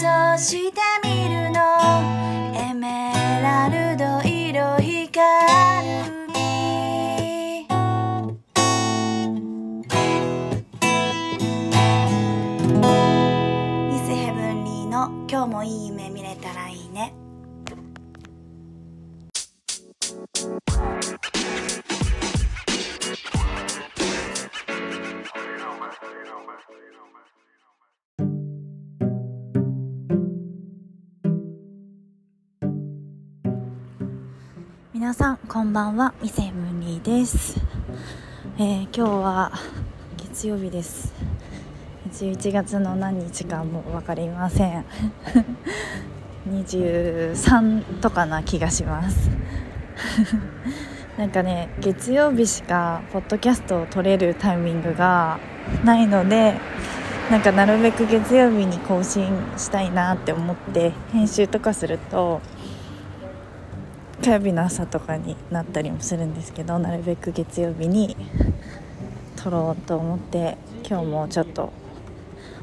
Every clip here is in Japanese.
像し皆さんこんばんは。ミセヘブンリーです、えー今日は月曜日です。11月の何日かもう分かりません。23とかな気がします。なんかね月曜日しかポッドキャストを撮れるタイミングがないのでなんかなるべく月曜日に更新したいなって思って編集とかすると火曜日の朝とかになったりもするんですけどなるべく月曜日に撮ろうと思って今日もちょっと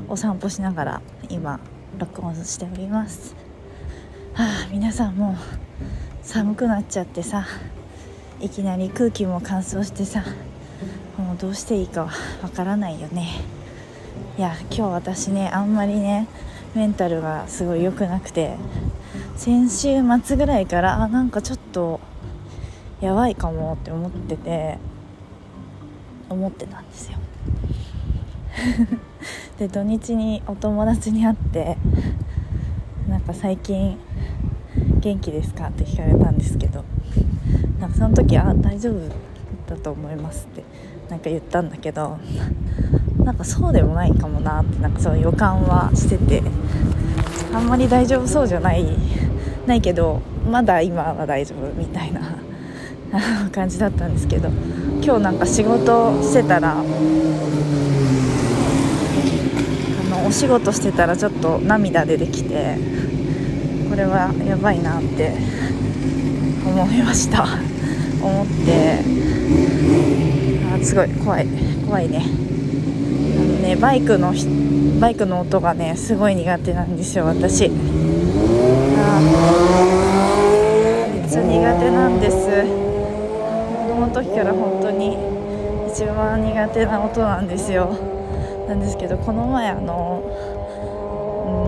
お散歩しながら今録音しております。はあ皆さんもう寒くなっちゃってさいきなり空気も乾燥してさもうどうしていいかわからないよね。いや今日私ねあんまりねメンタルがすごい良くなくて先週末ぐらいからあなんかちょっとやばいかもって思ってて思ってたんですよ。で土日にお友達に会ってなんか最近元気ですかって聞かれたんですけどなんかその時あ大丈夫だと思いますってなんか言ったんだけどなんかそうでもないかもなってなんかその予感はしててあんまり大丈夫そうじゃないないけどまだ今は大丈夫みたいな 感じだったんですけど今日なんか仕事してたらあのお仕事してたらちょっと涙出てきてこれはやばいなって 思いました。思ってあすごい怖い怖いね。あのねバイクのバイクの音がねすごい苦手なんですよ私。めっちゃ苦手なんです。子供の時から本当に一番苦手な音なんですよ。なんですけどこの前あの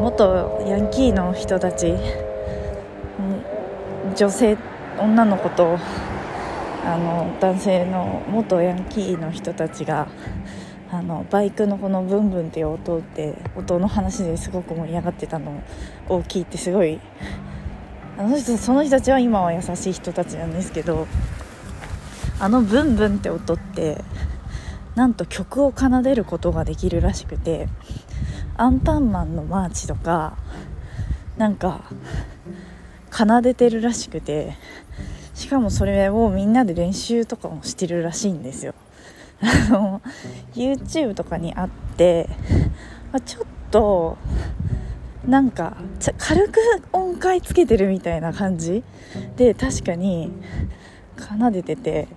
元ヤンキーの人たち女性女の子とあの男性の元ヤンキーの人たちがあのバイクのこのブンブンっていう音って音の話ですごく盛り上がってたのを聞いてすごいあの人その人たちは今は優しい人たちなんですけどあのブンブンって音ってなんと曲を奏でることができるらしくてアンパンマンのマーチとかなんか奏でてるらしくてしかもそれをみんなで練習とかもしてるらしいんですよ。あの YouTube とかにあって、まあちょっとなんか軽く音階つけてるみたいな感じ？で確かに奏でてて。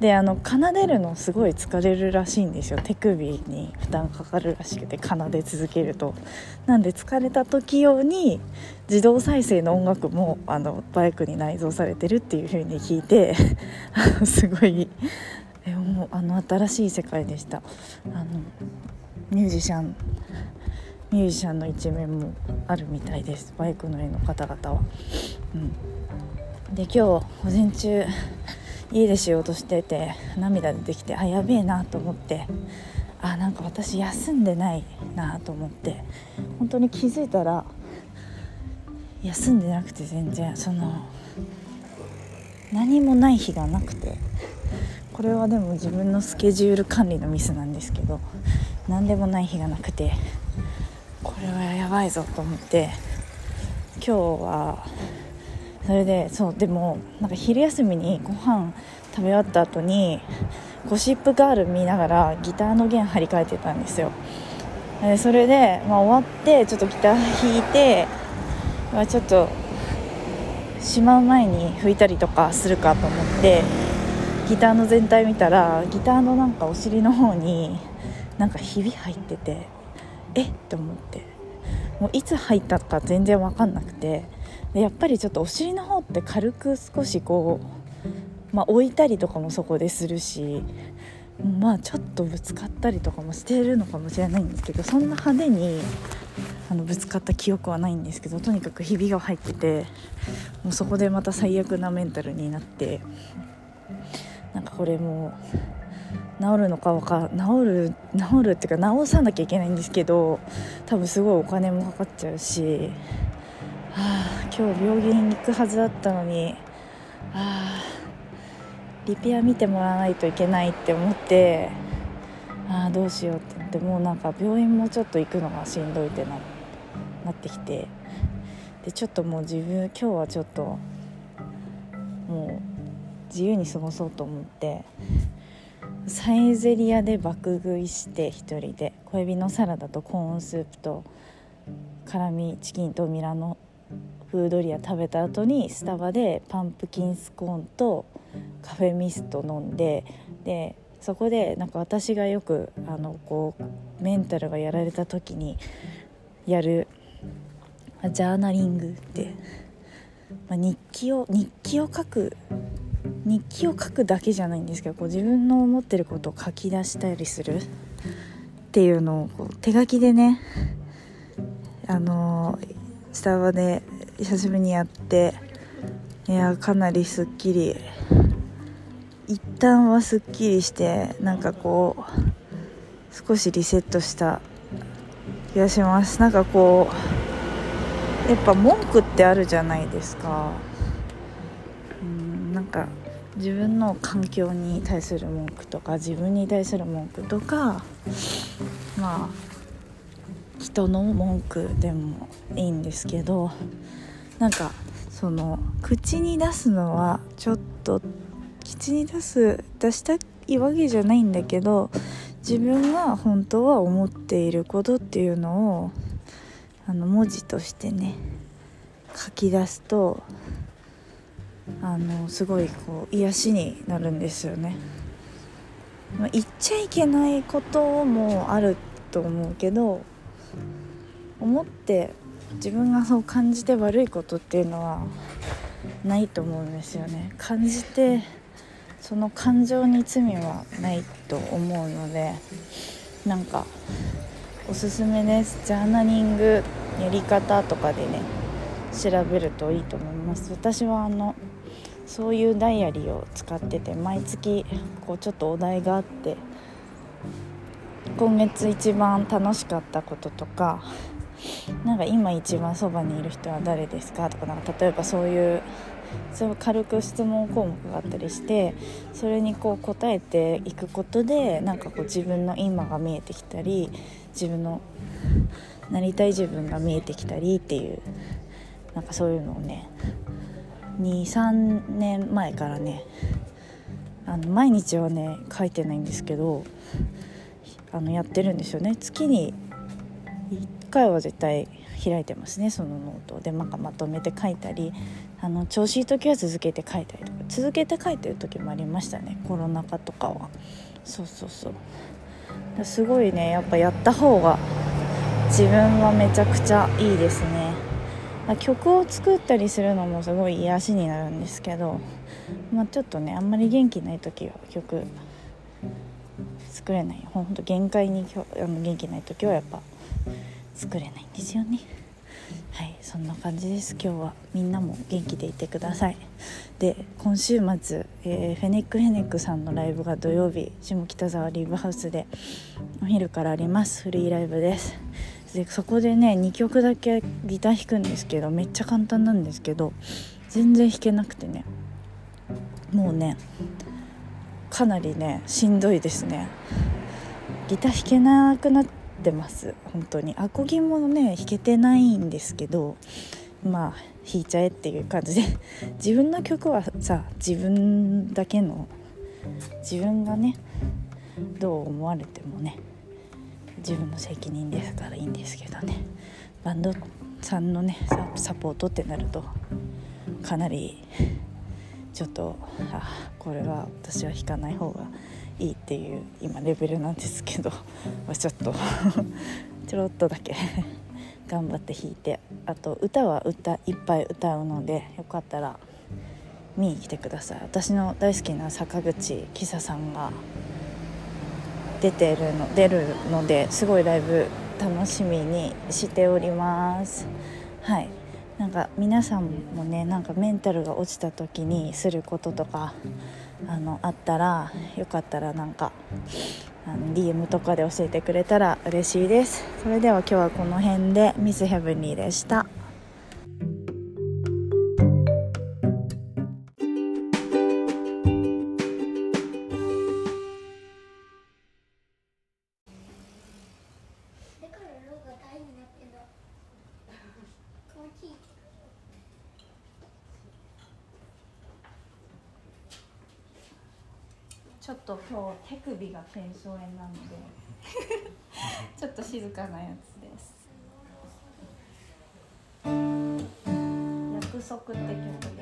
であの奏でるのすごい疲れるらしいんですよ。手首に負担かかるらしくて奏で続けると。なんで疲れた時用に自動再生の音楽もあのバイクに内蔵されてるっていう風に聞いて すごいえもうあの新しい世界でした。あのミュージシャンミュージシャンの一面もあるみたいです。バイク乗りの方々は、うん、で今日午前中家で仕事してて涙出てきてあやべえなと思ってあなんか私休んでないなと思って本当に気づいたら休んでなくて全然その何もない日がなくて。これはでも自分のスケジュール管理のミスなんですけど何でもない日がなくてこれはやばいぞと思って今日はそれでそうでもなんか昼休みにご飯食べ終わった後にゴシップガール見ながらギターの弦張り替えてたんですよ。でそれで、まあ、終わってちょっとギター弾いて、まあ、ちょっとしまう前に拭いたりとかするかと思ってギターの全体見たらギターのなんかお尻の方になんかひび入っててえ？っって思って。もういつ入ったか全然分かんなくて。でやっぱりちょっとお尻の方って軽く少しこう、まあ、置いたりとかもそこでするしまあちょっとぶつかったりとかもしてるのかもしれないんですけどそんな派手にあのぶつかった記憶はないんですけどとにかくひびが入っててもうそこでまた最悪なメンタルになってなんかこれも治るのかわか治る治るっていうか治さなきゃいけないんですけど多分すごいお金もかかっちゃうし、はあ、今日病院に行くはずだったのに、はあ、リペア見てもらわないといけないって思ってああどうしようってなってもうなんか病院もちょっと行くのがしんどいってななってきてでちょっともう自分今日はちょっともう自由に過ごそうと思ってサイゼリアで爆食いして1人で小エビのサラダとコーンスープと辛味チキンとミラノフードリア食べた後にスタバでパンプキンスコーンとカフェミスト飲んででそこでなんか私がよくあのこうメンタルがやられた時にやるジャーナリングって、まあ、日記を日記を書く日記を書くだけじゃないんですけどこう自分の思ってることを書き出したりするっていうのをこう手書きでねあのスタバで久しぶりにやっていやかなりすっきり一旦はすっきりしてなんかこう少しリセットした気がします。なんかこうやっぱ文句ってあるじゃないですか。うんなんか自分の環境に対する文句とか自分に対する文句とかまあ人の文句でもいいんですけどなんかその口に出すのはちょっと口に出す出したいわけじゃないんだけど自分が本当は思っていることっていうのをあの文字としてね書き出すとあのすごいこう癒しになるんですよね、まあ、言っちゃいけないこともあると思うけど思って自分がそう感じて悪いことっていうのはないと思うんですよね。感じてその感情に罪はないと思うのでなんかおすすめです。ジャーナリングやり方とかでね調べるといいと思います。私はあのそういうダイアリーを使ってて毎月こうちょっとお題があって今月一番楽しかったこととかなんか今一番そばにいる人は誰ですかとかなんか例えばそういうそう軽く質問項目があったりしてそれにこう答えていくことでなんかこう自分の今が見えてきたり自分のなりたい自分が見えてきたりっていうなんかそういうのをね23年前からねあの毎日はね書いてないんですけどあのやってるんですよね。月に1回は絶対開いてますねそのノートでなんかまとめて書いたりあの調子いい時は続けて書いたりとか。続けて書いてる時もありましたねコロナ禍とかは。そうそうそう。すごいねやっぱやった方が自分はめちゃくちゃいいですね。ま曲を作ったりするのもすごい癒しになるんですけど、まあ、ちょっとねあんまり元気ない時は曲作れない。ほんと限界にあの元気ない時はやっぱ作れないんですよね。はいそんな感じです。今日はみんなも元気でいてください。で今週末、えー、フェネックフェネックさんのライブが土曜日下北沢リブハウスでお昼からあります。フリーライブです。でそこでね2曲だけギター弾くんですけどめっちゃ簡単なんですけど全然弾けなくてね。もうねかなりねしんどいですね。ギター弾けなくなってます。本当に。アコギもね弾けてないんですけどまあ弾いちゃえっていう感じで。自分の曲はさ自分だけの自分がねどう思われてもね。自分の責任ですからいいんですけどね。バンドさんのねサポートってなるとかなりちょっとあこれは私は弾かない方がいいっていう今レベルなんですけどちょっと ちょろっとだけ頑張って弾いてあと歌は歌いっぱい歌うのでよかったら見に来てください。私の大好きな坂口喜沙さんが出てるの出るのですごいライブ楽しみにしております。はい。なんか皆さんもねなんかメンタルが落ちた時にすることとかあのあったらよかったらなんかあの DM とかで教えてくれたら嬉しいです。それでは今日はこの辺でミスヘブンリーでした。今日手首が腱鞘炎なので ちょっと静かなやつです。約束って曲